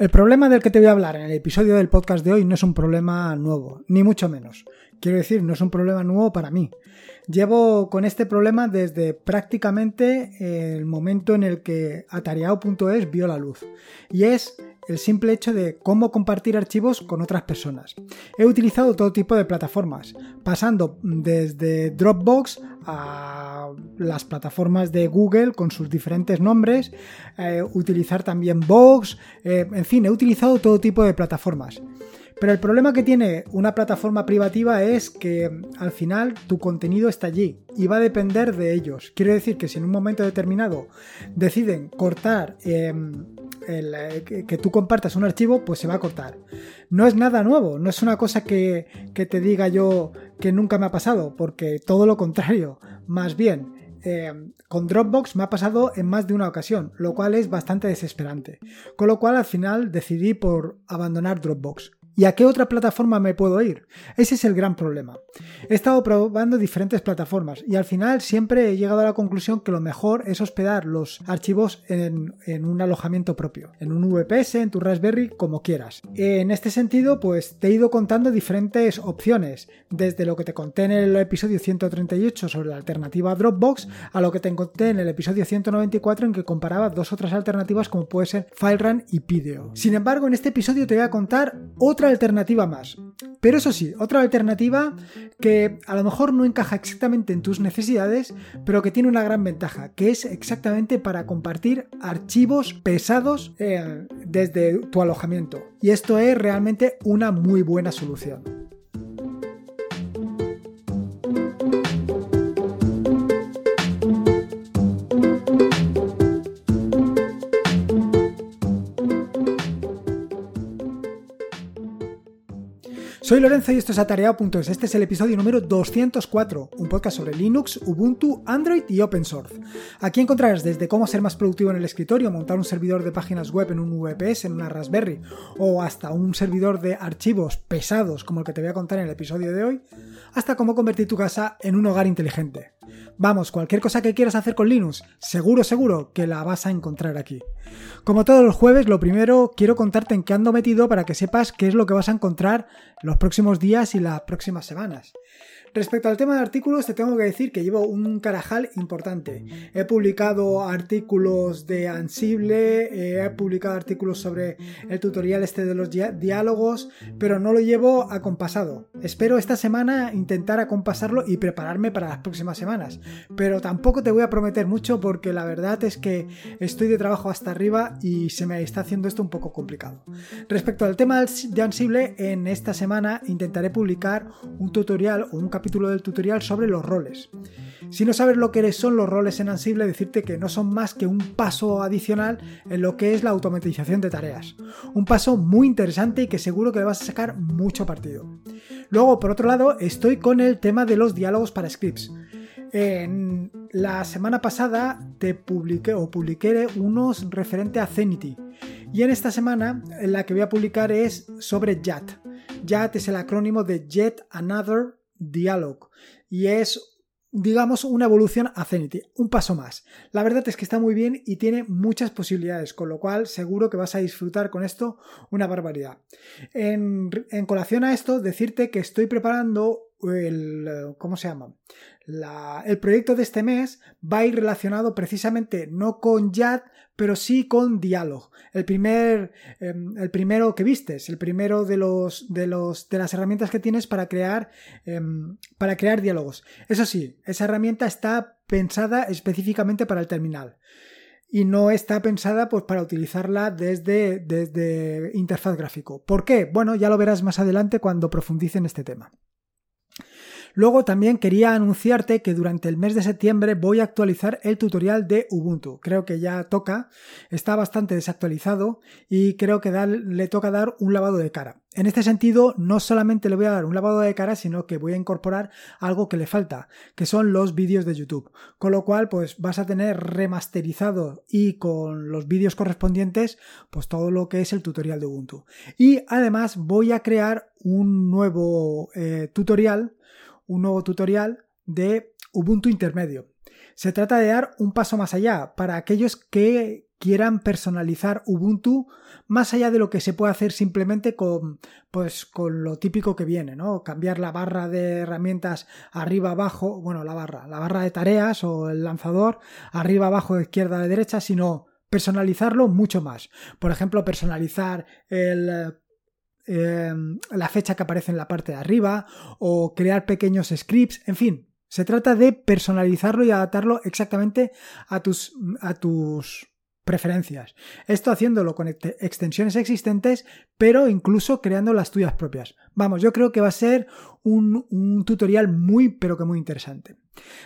El problema del que te voy a hablar en el episodio del podcast de hoy no es un problema nuevo, ni mucho menos. Quiero decir, no es un problema nuevo para mí. Llevo con este problema desde prácticamente el momento en el que atareado.es vio la luz. Y es el simple hecho de cómo compartir archivos con otras personas. He utilizado todo tipo de plataformas, pasando desde Dropbox a las plataformas de Google con sus diferentes nombres, eh, utilizar también Box, eh, en fin, he utilizado todo tipo de plataformas. Pero el problema que tiene una plataforma privativa es que al final tu contenido está allí y va a depender de ellos. Quiero decir que si en un momento determinado deciden cortar em, eh, que, tú compartas un archivo, pues se va a cortar. No es nada nuevo, no es una cosa que, te diga yo que nunca me ha pasado, porque todo lo contrario, más bien. Em, con Dropbox me ha pasado en más de una ocasión, lo cual es bastante desesperante. Con lo cual al final decidí por abandonar Dropbox. ¿Y a qué otra plataforma me puedo ir? Ese es el gran problema. He estado probando diferentes plataformas y al final siempre he llegado a la conclusión que lo mejor es hospedar los archivos en, un alojamiento propio, en un VPS, en tu Raspberry, como quieras. En este sentido, pues te he ido contando diferentes opciones, desde lo que te conté en el episodio 138 sobre la alternativa Dropbox a lo que te conté en el episodio 194 en que comparaba dos otras alternativas como puede ser FileRun y Pideo. Sin embargo, en este episodio te voy a contar otra alternativa más. Pero eso sí, otra alternativa que a lo mejor no encaja exactamente en tus necesidades, pero que tiene una gran ventaja, que es exactamente para compartir archivos pesados eh, desde tu alojamiento. Y esto es realmente una muy buena solución. Soy Lorenzo y esto es Atareado.es. Este es el episodio número 204, un podcast sobre Linux, Ubuntu, Android y Open Source. Aquí encontrarás desde cómo ser más productivo en el escritorio, montar un servidor de páginas web en un VPS, en una Raspberry, o hasta un servidor de archivos pesados como el que te voy a contar en el episodio de hoy, hasta cómo convertir tu casa en un hogar inteligente. Vamos, cualquier cosa que quieras hacer con Linux, seguro, seguro que la vas a encontrar aquí. Como todos los jueves, lo primero quiero contarte en qué ando metido para que sepas qué es lo que vas a encontrar los próximos días y las próximas semanas. Respecto al tema de artículos, te tengo que decir que llevo un carajal importante. He publicado artículos de Ansible, eh, he publicado artículos sobre el tutorial este de los diálogos, pero no lo llevo acompasado. Espero esta semana intentar acompasarlo y prepararme para las próximas semanas, pero tampoco te voy a prometer mucho porque la verdad es que estoy de trabajo hasta arriba y se me está haciendo esto un poco complicado. Respecto al tema de Ansible, en esta semana intentaré publicar un tutorial o un capítulo capítulo del tutorial sobre los roles. Si no sabes lo que son los roles en Ansible, decirte que no son más que un paso adicional en lo que es la automatización de tareas. Un paso muy interesante y que seguro que le vas a sacar mucho partido. Luego, por otro lado, estoy con el tema de los diálogos para scripts. En la semana pasada te publiqué o publiqué unos referente a Zenity. Y en esta semana la que voy a publicar es sobre JAT. JAT es el acrónimo de Yet Another Dialog y es digamos una evolución a Zenity, un paso más. La verdad es que está muy bien y tiene muchas posibilidades, con lo cual seguro que vas a disfrutar con esto una barbaridad. En, en colación a esto, decirte que estoy preparando el, ¿cómo se llama? el proyecto de este mes va a ir relacionado precisamente no con JAT, pero sí con Dialog. El, primer, em, el primero que vistes, el primero de, los, de, los, de las herramientas que tienes para crear, em, para crear diálogos. Eso sí, esa herramienta está pensada específicamente para el terminal y no está pensada pues, para utilizarla desde, desde interfaz gráfico. ¿Por qué? Bueno, ya lo verás más adelante cuando profundice en este tema. Luego también quería anunciarte que durante el mes de septiembre voy a actualizar el tutorial de Ubuntu. Creo que ya toca, está bastante desactualizado y creo que le toca dar un lavado de cara. En este sentido, no solamente le voy a dar un lavado de cara, sino que voy a incorporar algo que le falta, que son los vídeos de YouTube. Con lo cual, pues vas a tener remasterizado y con los vídeos correspondientes, pues todo lo que es el tutorial de Ubuntu. Y además voy a crear un nuevo eh, tutorial un nuevo tutorial de Ubuntu intermedio. Se trata de dar un paso más allá para aquellos que quieran personalizar Ubuntu más allá de lo que se puede hacer simplemente con, pues, con lo típico que viene, ¿no? Cambiar la barra de herramientas arriba abajo, bueno, la barra, la barra de tareas o el lanzador arriba abajo, de izquierda a derecha, sino personalizarlo mucho más. Por ejemplo, personalizar el eh, la fecha que aparece en la parte de arriba o crear pequeños scripts, en fin, se trata de personalizarlo y adaptarlo exactamente a tus, a tus preferencias. Esto haciéndolo con extensiones existentes, pero incluso creando las tuyas propias. Vamos, yo creo que va a ser un tutorial muy, pero que muy interesante.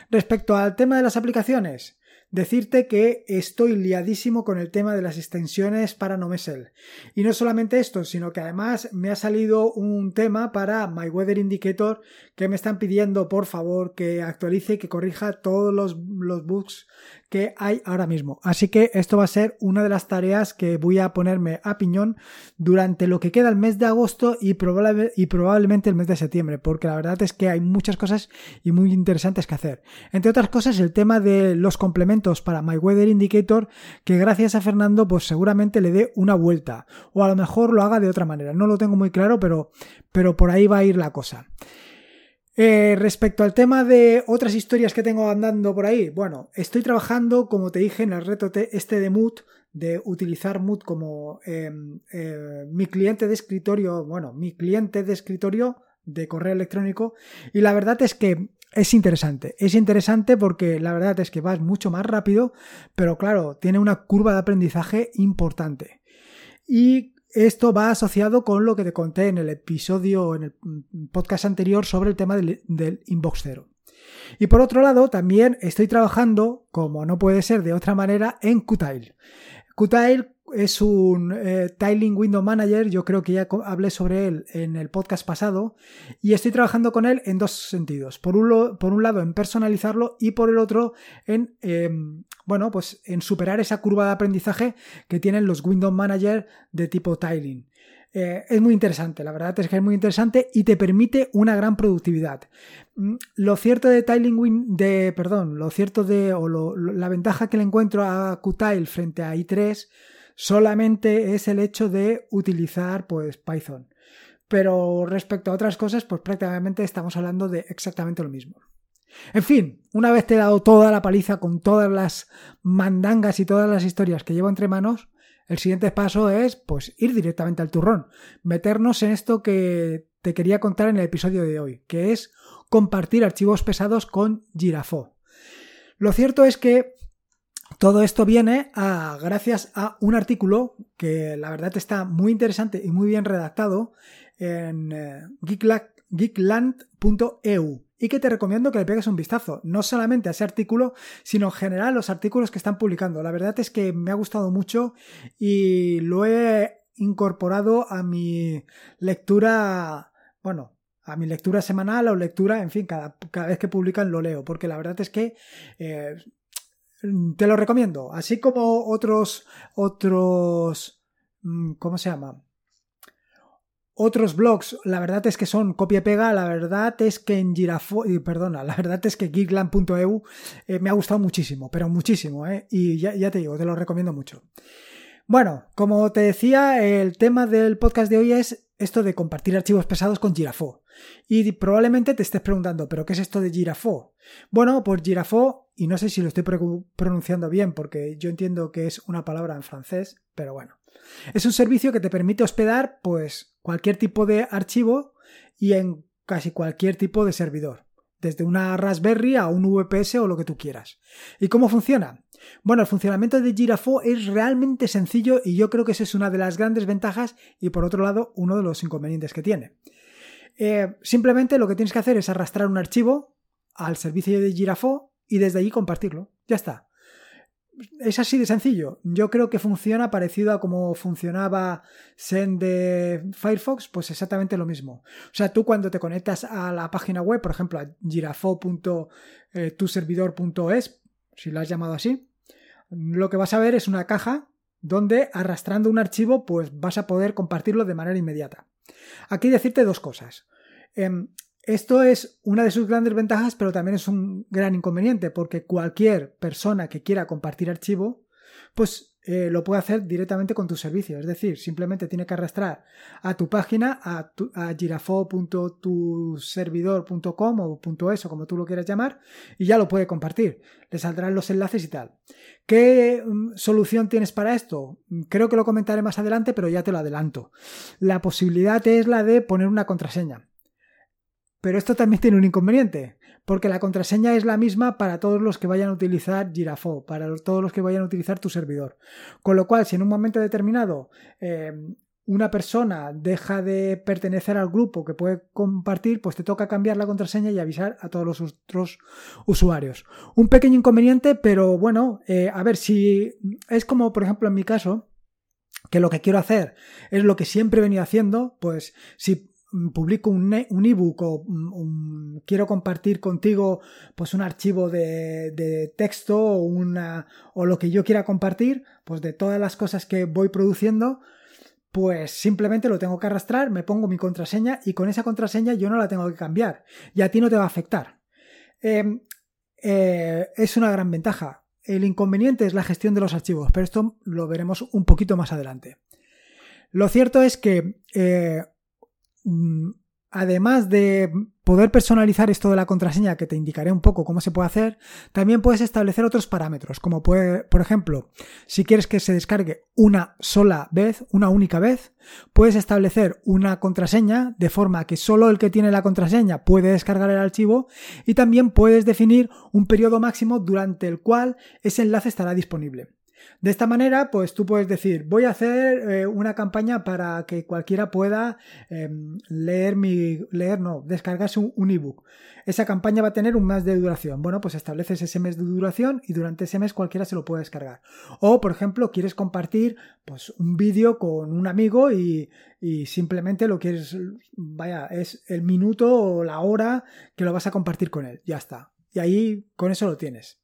Respecto al tema de las aplicaciones, Decirte que estoy liadísimo con el tema de las extensiones para Nomesel. Y no solamente esto, sino que además me ha salido un tema para My Weather Indicator que me están pidiendo por favor que actualice y que corrija todos los, los bugs que hay ahora mismo. Así que esto va a ser una de las tareas que voy a ponerme a piñón durante lo que queda el mes de agosto y, y probablemente el mes de septiembre, porque la verdad es que hay muchas cosas y muy interesantes que hacer. Entre otras cosas, el tema de los complementos para My Weather Indicator, que gracias a Fernando, pues seguramente le dé una vuelta, o a lo mejor lo haga de otra manera. No lo tengo muy claro, pero, pero por ahí va a ir la cosa. Eh, respecto al tema de otras historias que tengo andando por ahí, bueno, estoy trabajando, como te dije, en el reto este de Mood, de utilizar Mood como em, eh, mi cliente de escritorio, bueno, mi cliente de escritorio de correo electrónico, y la verdad es que es interesante. Es interesante porque la verdad es que vas mucho más rápido, pero claro, tiene una curva de aprendizaje importante. Y esto va asociado con lo que te conté en el episodio, en el podcast anterior sobre el tema del, inbox zero. Y por otro lado, también estoy trabajando, como no puede ser de otra manera, en Qtile. Qtile es un eh, Tiling Window Manager, yo creo que ya hablé sobre él en el podcast pasado, y estoy trabajando con él en dos sentidos. Por un, por un lado, en personalizarlo y por el otro, en, em, bueno, pues en superar esa curva de aprendizaje que tienen los Window Manager de tipo Tiling. Eh, es muy interesante, la verdad es que es muy interesante y te permite una gran productividad. Mm, lo cierto de Tiling de, perdón, lo cierto de, o la ventaja que le encuentro a Qtile frente a i3 solamente es el hecho de utilizar pues Python. Pero respecto a otras cosas, pues prácticamente estamos hablando de exactamente lo mismo. En fin, una vez te he dado toda la paliza con todas las mandangas y todas las historias que llevo entre manos, el siguiente paso es pues ir directamente al turrón, meternos en esto que te quería contar en el episodio de hoy, que es compartir archivos pesados con Girafo. Lo cierto es que todo esto viene a, gracias a un artículo que la verdad está muy interesante y muy bien redactado en eh, geekland.eu y que te recomiendo que le pegues un vistazo, no solamente a ese artículo, sino en general los artículos que están publicando. La verdad es que me ha gustado mucho y lo he incorporado a mi lectura, bueno, a mi lectura semanal o lectura, en fin, cada, cada vez que publican lo leo, porque la verdad es que eh, te lo recomiendo, así como otros, otros, mm, ¿cómo se llama? Otros blogs, la verdad es que son copia-pega, la verdad es que en Girafo, perdona, la verdad es que geekland.eu eh, me ha gustado muchísimo, pero muchísimo, ¿eh? y ya, ya te digo, te lo recomiendo mucho. Bueno, como te decía, el tema del podcast de hoy es esto de compartir archivos pesados con Girafo. Y probablemente te estés preguntando, ¿pero qué es esto de Girafo? Bueno, pues Girafo, y no sé si lo estoy pronunciando bien porque yo entiendo que es una palabra en francés, pero bueno. Es un servicio que te permite hospedar pues cualquier tipo de archivo y en casi cualquier tipo de servidor, desde una Raspberry a un VPS o lo que tú quieras. ¿Y cómo funciona? Bueno, el funcionamiento de Girafo es realmente sencillo y yo creo que esa es una de las grandes ventajas y por otro lado uno de los inconvenientes que tiene. Eh, simplemente lo que tienes que hacer es arrastrar un archivo al servicio de Girafo y desde allí compartirlo. Ya está. Es así de sencillo. Yo creo que funciona parecido a como funcionaba Send de Firefox, pues exactamente lo mismo. O sea, tú cuando te conectas a la página web, por ejemplo, a girafo.tuservidor.es, si lo has llamado así, lo que vas a ver es una caja donde arrastrando un archivo pues vas a poder compartirlo de manera inmediata. Aquí decirte dos cosas. Esto es una de sus grandes ventajas, pero también es un gran inconveniente, porque cualquier persona que quiera compartir archivo, pues eh, lo puede hacer directamente con tu servicio. Es decir, simplemente tiene que arrastrar a tu página, a, a girafo.tuservidor.com o .es o como tú lo quieras llamar, y ya lo puede compartir. Le saldrán los enlaces y tal. ¿Qué mm, solución tienes para esto? Creo que lo comentaré más adelante, pero ya te lo adelanto. La posibilidad es la de poner una contraseña. Pero esto también tiene un inconveniente porque la contraseña es la misma para todos los que vayan a utilizar Girafo, para todos los que vayan a utilizar tu servidor. Con lo cual, si en un momento determinado eh, una persona deja de pertenecer al grupo que puede compartir, pues te toca cambiar la contraseña y avisar a todos los otros usuarios. Un pequeño inconveniente, pero bueno, eh, a ver si es como, por ejemplo, en mi caso, que lo que quiero hacer es lo que siempre he venido haciendo, pues si publico un, ebook o mm, quiero compartir contigo pues un archivo de, texto o, una, o lo que yo quiera compartir, pues de todas las cosas que voy produciendo, pues simplemente lo tengo que arrastrar, me pongo mi contraseña y con esa contraseña yo no la tengo que cambiar y a ti no te va a afectar. Em, eh, es una gran ventaja. El inconveniente es la gestión de los archivos, pero esto lo veremos un poquito más adelante. Lo cierto es que eh, Mm, además de poder personalizar esto de la contraseña, que te indicaré un poco cómo se puede hacer, también puedes establecer otros parámetros, como puede, por ejemplo, si quieres que se descargue una sola vez, una única vez, puedes establecer una contraseña de forma que solo el que tiene la contraseña puede descargar el archivo y también puedes definir un periodo máximo durante el cual ese enlace estará disponible. De esta manera, pues tú puedes decir, voy a hacer eh, una campaña para que cualquiera pueda em, leer mi, leer, no, descargarse un, ebook. Esa campaña va a tener un mes de duración. Bueno, pues estableces ese mes de duración y durante ese mes cualquiera se lo puede descargar. O, por ejemplo, quieres compartir pues un vídeo con un amigo y, y simplemente lo quieres, vaya, es el minuto o la hora que lo vas a compartir con él. Ya está. Y ahí con eso lo tienes.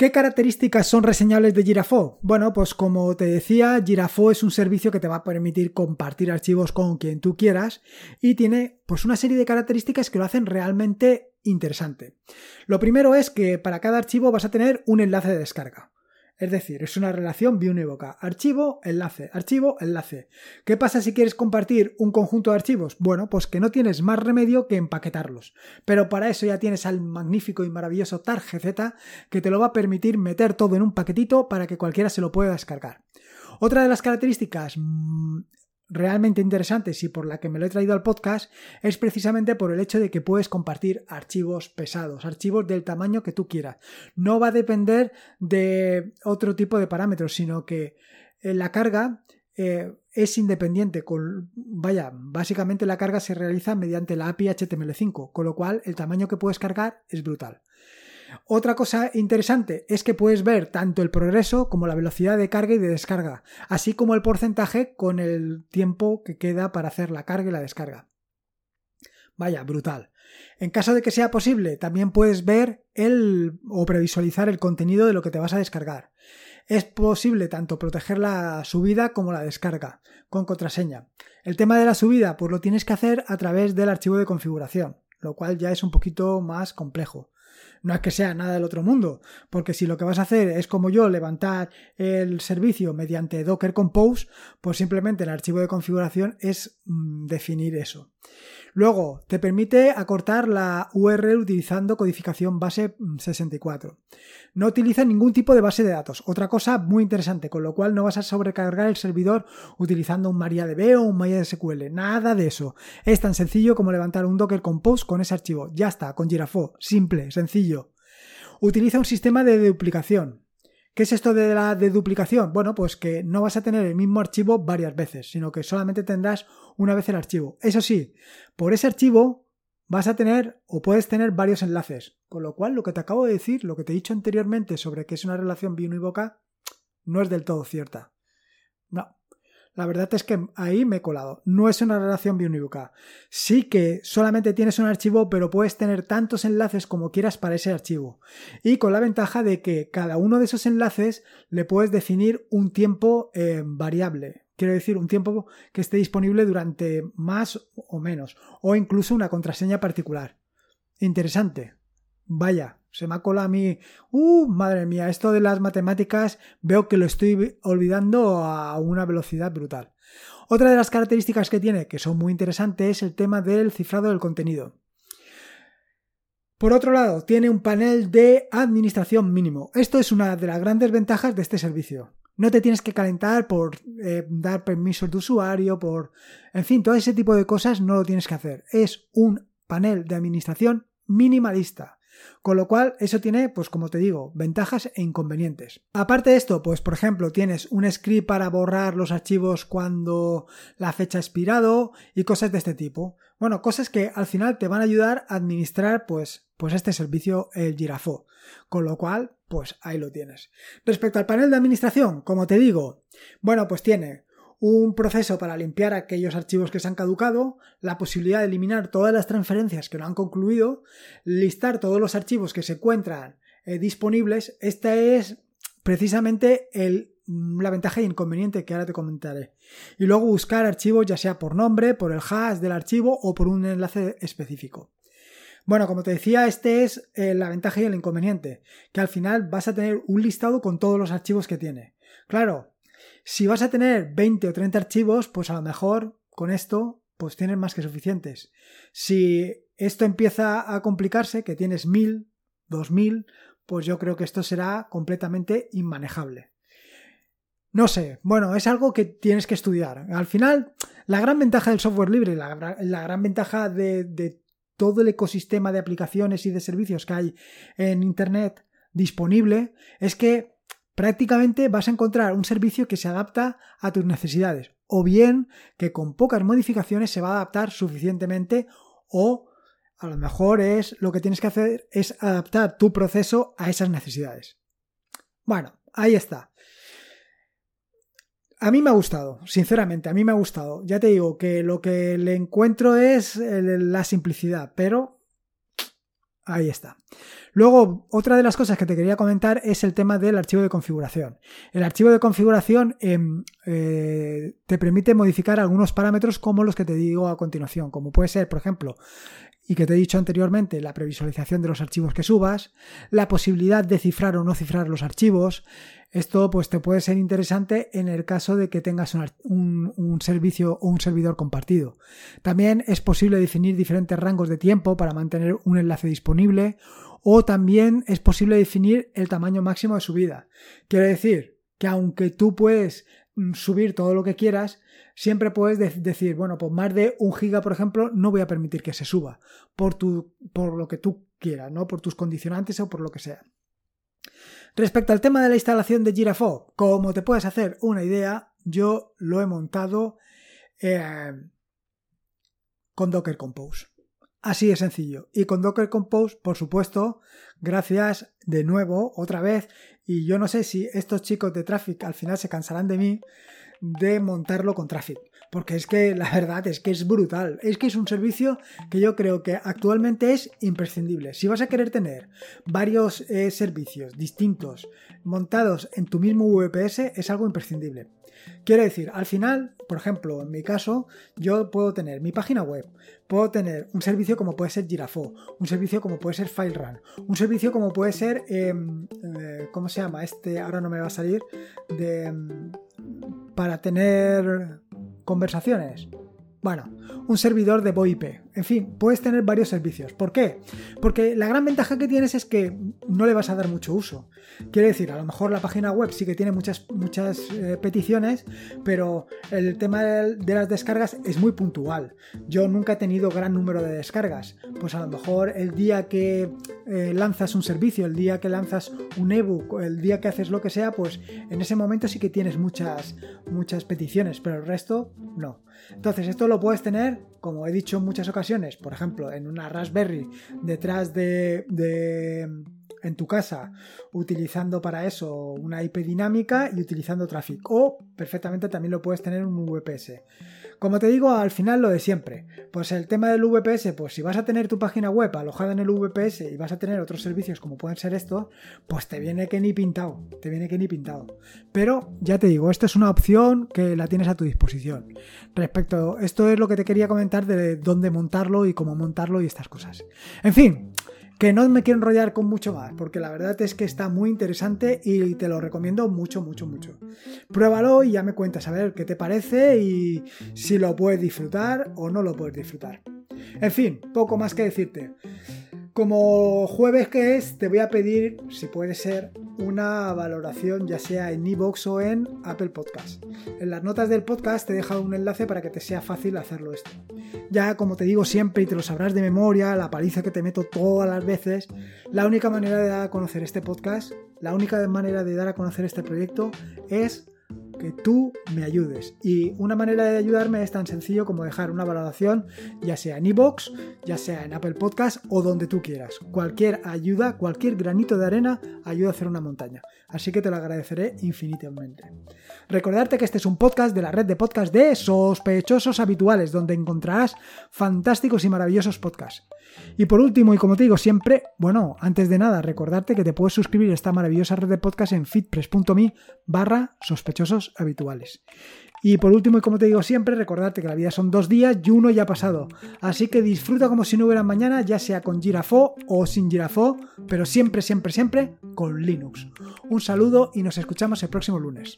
¿Qué características son reseñables de Girafo? Bueno, pues como te decía, Girafo es un servicio que te va a permitir compartir archivos con quien tú quieras y tiene pues una serie de características que lo hacen realmente interesante. Lo primero es que para cada archivo vas a tener un enlace de descarga. Es decir, es una relación biunívoca. Archivo, enlace, archivo, enlace. ¿Qué pasa si quieres compartir un conjunto de archivos? Bueno, pues que no tienes más remedio que empaquetarlos. Pero para eso ya tienes al magnífico y maravilloso TarGZ que te lo va a permitir meter todo en un paquetito para que cualquiera se lo pueda descargar. Otra de las características mm, realmente interesantes y por la que me lo he traído al podcast es precisamente por el hecho de que puedes compartir archivos pesados, archivos del tamaño que tú quieras. No va a depender de otro tipo de parámetros, sino que eh, la carga eh, es independiente. Con, vaya, básicamente la carga se realiza mediante la API HTML5, con lo cual el tamaño que puedes cargar es brutal. Otra cosa interesante es que puedes ver tanto el progreso como la velocidad de carga y de descarga, así como el porcentaje con el tiempo que queda para hacer la carga y la descarga. Vaya, brutal. En caso de que sea posible, también puedes ver el o previsualizar el contenido de lo que te vas a descargar. Es posible tanto proteger la subida como la descarga con contraseña. El tema de la subida, pues lo tienes que hacer a través del archivo de configuración, lo cual ya es un poquito más complejo. No es que sea nada del otro mundo, porque si lo que vas a hacer es como yo levantar el servicio mediante Docker Compose, pues simplemente el archivo de configuración es mm, definir eso. Luego, te permite acortar la URL utilizando codificación base 64. Mm, no utiliza ningún tipo de base de datos. Otra cosa muy interesante, con lo cual no vas a sobrecargar el servidor utilizando un MariaDB o un MariaSQL. Nada de eso. Es tan sencillo como levantar un Docker Compose con ese archivo. Ya está, con Girafo. Simple, sencillo. Utiliza un sistema de duplicación. ¿Qué es esto de la deduplicación? Bueno, pues que no vas a tener el mismo archivo varias veces, sino que solamente tendrás una vez el archivo. Eso sí, por ese archivo vas a tener o puedes tener varios enlaces. Con lo cual, lo que te acabo de decir, lo que te he dicho anteriormente sobre que es una relación biunívoca, no es del todo cierta. La verdad es que ahí me he colado. No es una relación biunívoca. Sí que solamente tienes un archivo, pero puedes tener tantos enlaces como quieras para ese archivo. Y con la ventaja de que cada uno de esos enlaces le puedes definir un tiempo eh, variable. Quiero decir, un tiempo que esté disponible durante más o menos, o incluso una contraseña particular. Interesante. Vaya, se me ha colado a mí, uh, madre mía, esto de las matemáticas veo que lo estoy olvidando a una velocidad brutal. Otra de las características que tiene, que son muy interesantes, es el tema del cifrado del contenido. Por otro lado, tiene un panel de administración mínimo. Esto es una de las grandes ventajas de este servicio. No te tienes que calentar por eh, dar permisos de usuario, por... En fin, todo ese tipo de cosas no lo tienes que hacer. Es un panel de administración minimalista. Con lo cual, eso tiene, pues como te digo, ventajas e inconvenientes. Aparte de esto, pues por ejemplo, tienes un script para borrar los archivos cuando la fecha ha expirado y cosas de este tipo. Bueno, cosas que al final te van a ayudar a administrar, pues, pues este servicio, el Girafo. Con lo cual, pues ahí lo tienes. Respecto al panel de administración, como te digo, bueno, pues tiene un proceso para limpiar aquellos archivos que se han caducado, la posibilidad de eliminar todas las transferencias que no han concluido, listar todos los archivos que se encuentran eh, disponibles. Esta es precisamente el, la ventaja y inconveniente que ahora te comentaré. Y luego buscar archivos ya sea por nombre, por el hash del archivo o por un enlace específico. Bueno, como te decía, este es eh, la ventaja y el inconveniente, que al final vas a tener un listado con todos los archivos que tiene. Claro, si vas a tener 20 o 30 archivos, pues a lo mejor con esto pues tienes más que suficientes. Si esto empieza a complicarse, que tienes 1000, 2000, pues yo creo que esto será completamente inmanejable. No sé, bueno, es algo que tienes que estudiar. Al final, la gran ventaja del software libre, la, la gran ventaja de, de todo el ecosistema de aplicaciones y de servicios que hay en Internet disponible es que prácticamente vas a encontrar un servicio que se adapta a tus necesidades o bien que con pocas modificaciones se va a adaptar suficientemente o a lo mejor es lo que tienes que hacer es adaptar tu proceso a esas necesidades. Bueno, ahí está. A mí me ha gustado, sinceramente, a mí me ha gustado. Ya te digo que lo que le encuentro es la simplicidad, pero ahí está. Luego, otra de las cosas que te quería comentar es el tema del archivo de configuración. El archivo de configuración em, eh, te permite modificar algunos parámetros como los que te digo a continuación, como puede ser, por ejemplo, y que te he dicho anteriormente, la previsualización de los archivos que subas, la posibilidad de cifrar o no cifrar los archivos. Esto pues te puede ser interesante en el caso de que tengas un, un, servicio o un servidor compartido. También es posible definir diferentes rangos de tiempo para mantener un enlace disponible o también es posible definir el tamaño máximo de subida. Quiere decir que aunque tú puedes mm, subir todo lo que quieras, siempre puedes decir, bueno, pues más de un giga, por ejemplo, no voy a permitir que se suba por, tu, por lo que tú quieras, ¿no? Por tus condicionantes o por lo que sea. Respecto al tema de la instalación de Girafo, como te puedes hacer una idea, yo lo he montado eh, con Docker Compose. Así de sencillo. Y con Docker Compose, por supuesto, gracias de nuevo, otra vez. Y yo no sé si estos chicos de Traffic al final se cansarán de mí de montarlo con Traffic. Porque es que la verdad es que es brutal. Es que es un servicio que yo creo que actualmente es imprescindible. Si vas a querer tener varios eh, servicios distintos montados en tu mismo VPS, es algo imprescindible. Quiero decir, al final, por ejemplo, en mi caso, yo puedo tener mi página web, puedo tener un servicio como puede ser Girafo, un servicio como puede ser FileRun, un servicio como puede ser, em, eh, ¿cómo se llama? Este, ahora no me va a salir, de, em, para tener conversaciones. Bueno, un servidor de VoIP. En fin, puedes tener varios servicios. ¿Por qué? Porque la gran ventaja que tienes es que no le vas a dar mucho uso. Quiere decir, a lo mejor la página web sí que tiene muchas, muchas eh, peticiones, pero el tema de las descargas es muy puntual. Yo nunca he tenido gran número de descargas. Pues a lo mejor el día que eh, lanzas un servicio, el día que lanzas un ebook, el día que haces lo que sea, pues en ese momento sí que tienes muchas, muchas peticiones, pero el resto no. Entonces, esto lo puedes tener, como he dicho en muchas ocasiones, por ejemplo, en una Raspberry detrás de, en tu casa utilizando para eso una IP dinámica y utilizando Traffic. O perfectamente también lo puedes tener en un VPS. Como te digo, al final lo de siempre. Pues el tema del VPS, pues si vas a tener tu página web alojada en el VPS y vas a tener otros servicios como pueden ser estos, pues te viene que ni pintado. Te viene que ni pintado. Pero ya te digo, esta es una opción que la tienes a tu disposición. Respecto, esto es lo que te quería comentar de dónde montarlo y cómo montarlo y estas cosas. En fin, Que no me quiero enrollar con mucho más, porque la verdad es que está muy interesante y te lo recomiendo mucho, mucho, mucho. Pruébalo y ya me cuentas a ver qué te parece y si lo puedes disfrutar o no lo puedes disfrutar. En fin, poco más que decirte. Como jueves que es, te voy a pedir, si puede ser, una valoración ya sea en iVoox o en Apple Podcast. En las notas del podcast te he dejado un enlace para que te sea fácil hacerlo esto. Ya como te digo siempre y te lo sabrás de memoria, la paliza que te meto todas las veces, la única manera de dar a conocer este podcast, la única manera de dar a conocer este proyecto es que tú me ayudes. Y una manera de ayudarme es tan sencillo como dejar una valoración, ya sea en iBox, ya sea en Apple Podcast o donde tú quieras. Cualquier ayuda, cualquier granito de arena ayuda a hacer una montaña. Así que te lo agradeceré infinitamente. Recordarte que este es un podcast de la red de podcast de sospechosos habituales, donde encontrarás fantásticos y maravillosos podcasts. Y por último, y como te digo siempre, bueno, antes de nada, recordarte que te puedes suscribir a esta maravillosa red de podcast en fitpress.me barra sospechosos habituales. Y por último, y como te digo siempre, recordarte que la vida son dos días y uno ya ha pasado. Así que disfruta como si no hubiera mañana, ya sea con Girafo o sin Girafo, pero siempre, siempre, siempre con Linux. Un saludo y nos escuchamos el próximo lunes.